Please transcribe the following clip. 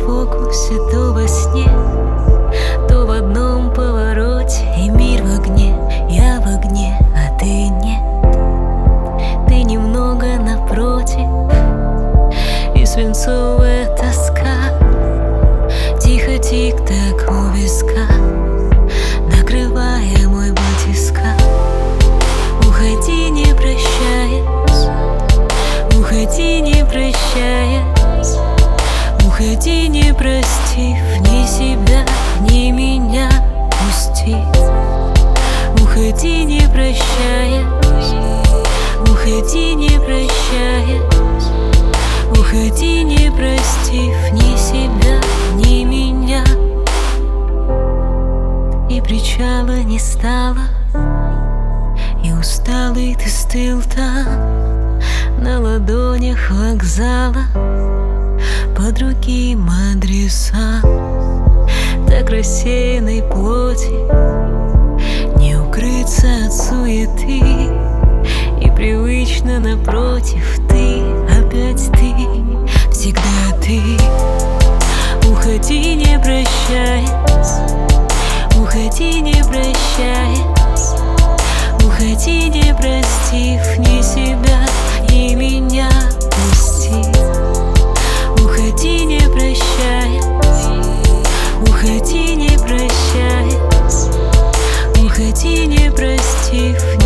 в фокусе, то во сне Уходи, не простив ни себя, ни меня пустив Уходи, не прощаясь Уходи, не прощаясь Уходи, не простив ни себя, ни меня. И причала не стало И усталый ты стыл там На ладонях вокзала по другим адресам Так рассеянной плоти Не укрыться от суеты. И привычно напротив ты Опять стихнет.